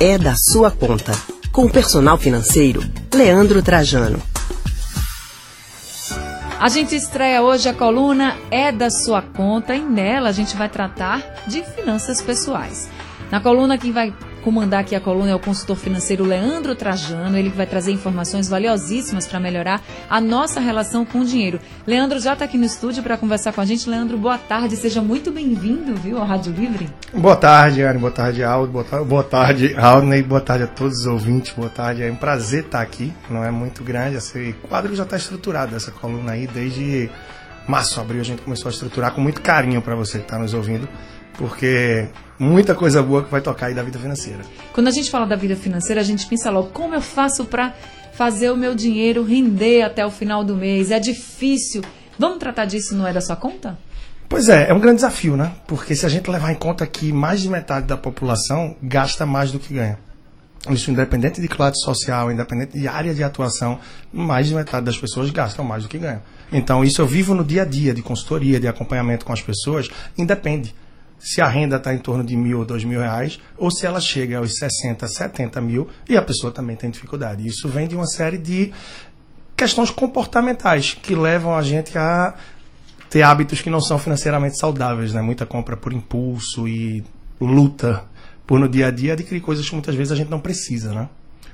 é da sua conta. Com o personal financeiro, Leandro Trajano. A gente estreia hoje a coluna É da Sua Conta e nela a gente vai tratar de finanças pessoais. Na coluna, quem vai comandar aqui a coluna é o consultor financeiro Leandro Trajano. Ele vai trazer informações valiosíssimas para melhorar a nossa relação com o dinheiro. Leandro já está aqui no estúdio para conversar com a gente. Leandro, boa tarde. Seja muito bem-vindo, viu, ao Rádio Livre. Boa tarde, Anne. Boa tarde, Aldo. Boa tarde, tarde, Aldney. Boa tarde a todos os ouvintes. Boa tarde. É um prazer estar aqui. Não é muito grande. Esse quadro já está estruturado, essa coluna aí, desde março, abril. A gente começou a estruturar com muito carinho para você que está nos ouvindo porque muita coisa boa que vai tocar aí da vida financeira. Quando a gente fala da vida financeira, a gente pensa logo, como eu faço para fazer o meu dinheiro render até o final do mês? É difícil. Vamos tratar disso não é da sua conta? Pois é, é um grande desafio, né? Porque se a gente levar em conta que mais de metade da população gasta mais do que ganha. Isso independente de classe social, independente de área de atuação, mais de metade das pessoas gastam mais do que ganham. Então, isso eu vivo no dia a dia de consultoria, de acompanhamento com as pessoas, independe se a renda está em torno de mil ou dois mil reais, ou se ela chega aos 60, 70 mil e a pessoa também tem dificuldade. Isso vem de uma série de questões comportamentais que levam a gente a ter hábitos que não são financeiramente saudáveis, né? Muita compra por impulso e luta por no dia a dia adquirir coisas que muitas vezes a gente não precisa, né?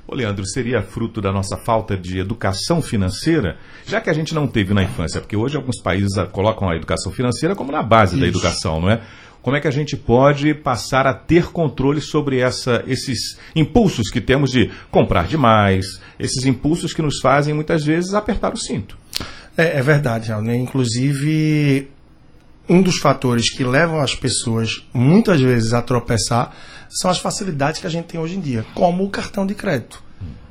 Ô Leandro, seria fruto da nossa falta de educação financeira, já que a gente não teve na infância, porque hoje alguns países colocam a educação financeira como na base Isso. da educação, não é? como é que a gente pode passar a ter controle sobre essa, esses impulsos que temos de comprar demais, esses impulsos que nos fazem muitas vezes apertar o cinto. É, é verdade, Alne. Inclusive, um dos fatores que levam as pessoas muitas vezes a tropeçar são as facilidades que a gente tem hoje em dia, como o cartão de crédito.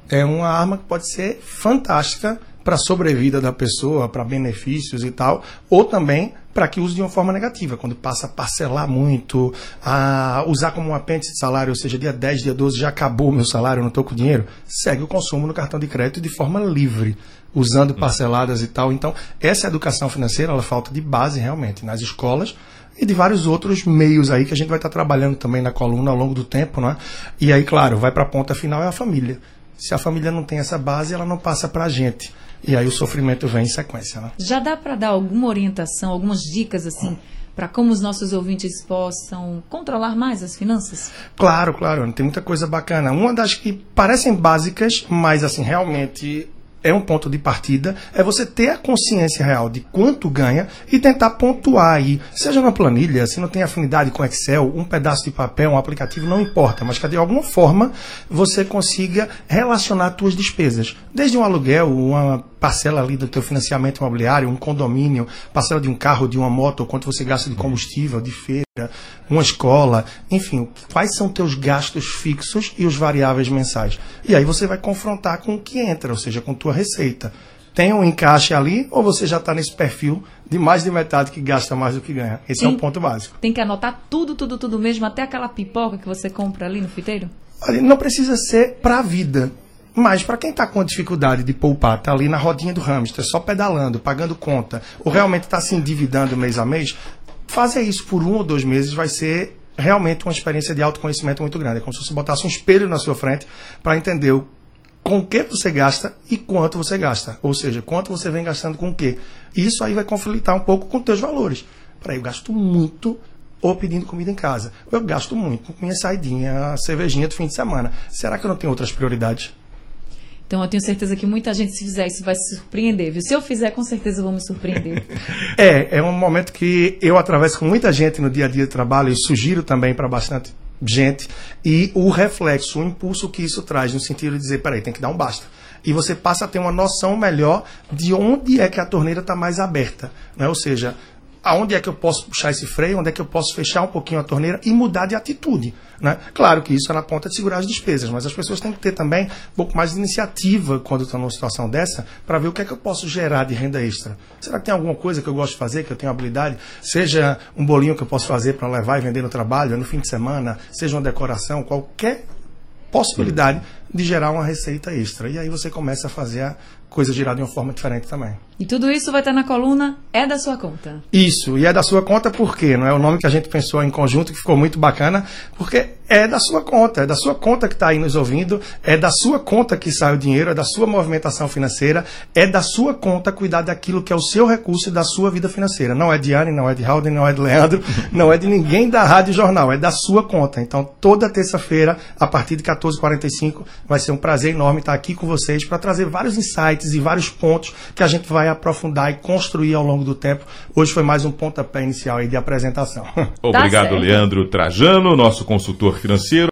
É uma arma que pode ser fantástica para a sobrevida da pessoa, para benefícios e tal, ou também para que use de uma forma negativa, quando passa a parcelar muito, a usar como um apêndice de salário, ou seja, dia 10, dia 12 já acabou o meu salário, não estou com dinheiro, segue o consumo no cartão de crédito de forma livre, usando parceladas e tal. Então, essa educação financeira, ela falta de base realmente nas escolas e de vários outros meios aí que a gente vai estar trabalhando também na coluna ao longo do tempo, né? E aí, claro, vai para a ponta final é a família. Se a família não tem essa base, ela não passa para a gente. E aí o sofrimento vem em sequência. Né? Já dá para dar alguma orientação, algumas dicas assim? para como os nossos ouvintes possam controlar mais as finanças? Claro, claro, tem muita coisa bacana. Uma das que parecem básicas, mas assim, realmente é um ponto de partida, é você ter a consciência real de quanto ganha e tentar pontuar aí, seja na planilha, se não tem afinidade com Excel, um pedaço de papel, um aplicativo, não importa, mas que de alguma forma você consiga relacionar suas despesas. Desde um aluguel, uma parcela ali do teu financiamento imobiliário, um condomínio, parcela de um carro, de uma moto, quanto você gasta de combustível, de feira, uma escola, enfim, quais são teus gastos fixos e os variáveis mensais. E aí você vai confrontar com o que entra, ou seja, com tua receita. Tem um encaixe ali ou você já está nesse perfil de mais de metade que gasta mais do que ganha? Esse tem, é o ponto básico. Tem que anotar tudo, tudo, tudo mesmo, até aquela pipoca que você compra ali no fiteiro? Não precisa ser para a vida. Mas para quem está com dificuldade de poupar, está ali na rodinha do hamster, só pedalando, pagando conta, ou realmente está se endividando mês a mês, fazer isso por um ou dois meses vai ser realmente uma experiência de autoconhecimento muito grande. É como se você botasse um espelho na sua frente para entender o, com o que você gasta e quanto você gasta. Ou seja, quanto você vem gastando com o quê. Isso aí vai conflitar um pouco com os teus valores. Peraí, eu gasto muito ou pedindo comida em casa. Eu gasto muito com minha saidinha, cervejinha do fim de semana. Será que eu não tenho outras prioridades? Então eu tenho certeza que muita gente, se fizer isso, vai se surpreender, viu? Se eu fizer, com certeza vou me surpreender. é, é um momento que eu atravesso com muita gente no dia a dia de trabalho e sugiro também para bastante gente. E o reflexo, o impulso que isso traz, no sentido de dizer, peraí, tem que dar um basta. E você passa a ter uma noção melhor de onde é que a torneira está mais aberta. Né? Ou seja, aonde é que eu posso puxar esse freio, onde é que eu posso fechar um pouquinho a torneira e mudar de atitude. Né? Claro que isso é na ponta de segurar as despesas, mas as pessoas têm que ter também um pouco mais de iniciativa quando estão numa situação dessa para ver o que é que eu posso gerar de renda extra. Será que tem alguma coisa que eu gosto de fazer, que eu tenho habilidade? Seja um bolinho que eu posso fazer para levar e vender no trabalho, no fim de semana, seja uma decoração, qualquer possibilidade de gerar uma receita extra. E aí você começa a fazer a coisa girar de uma forma diferente também. E tudo isso vai estar na coluna É da Sua Conta. Isso, e é da sua conta por quê? Não é o nome que a gente pensou em conjunto que ficou muito bacana, porque é da sua conta, é da sua conta que está aí nos ouvindo, é da sua conta que sai o dinheiro, é da sua movimentação financeira, é da sua conta cuidar daquilo que é o seu recurso e da sua vida financeira. Não é de Anne, não é de Halden, não é de Leandro, não é de ninguém da Rádio Jornal, é da sua conta. Então, toda terça-feira, a partir de 14h45, vai ser um prazer enorme estar aqui com vocês para trazer vários insights e vários pontos que a gente vai aprofundar e construir ao longo do tempo. Hoje foi mais um pontapé inicial aí de apresentação. Obrigado, certo. Leandro Trajano, nosso consultor financeiro.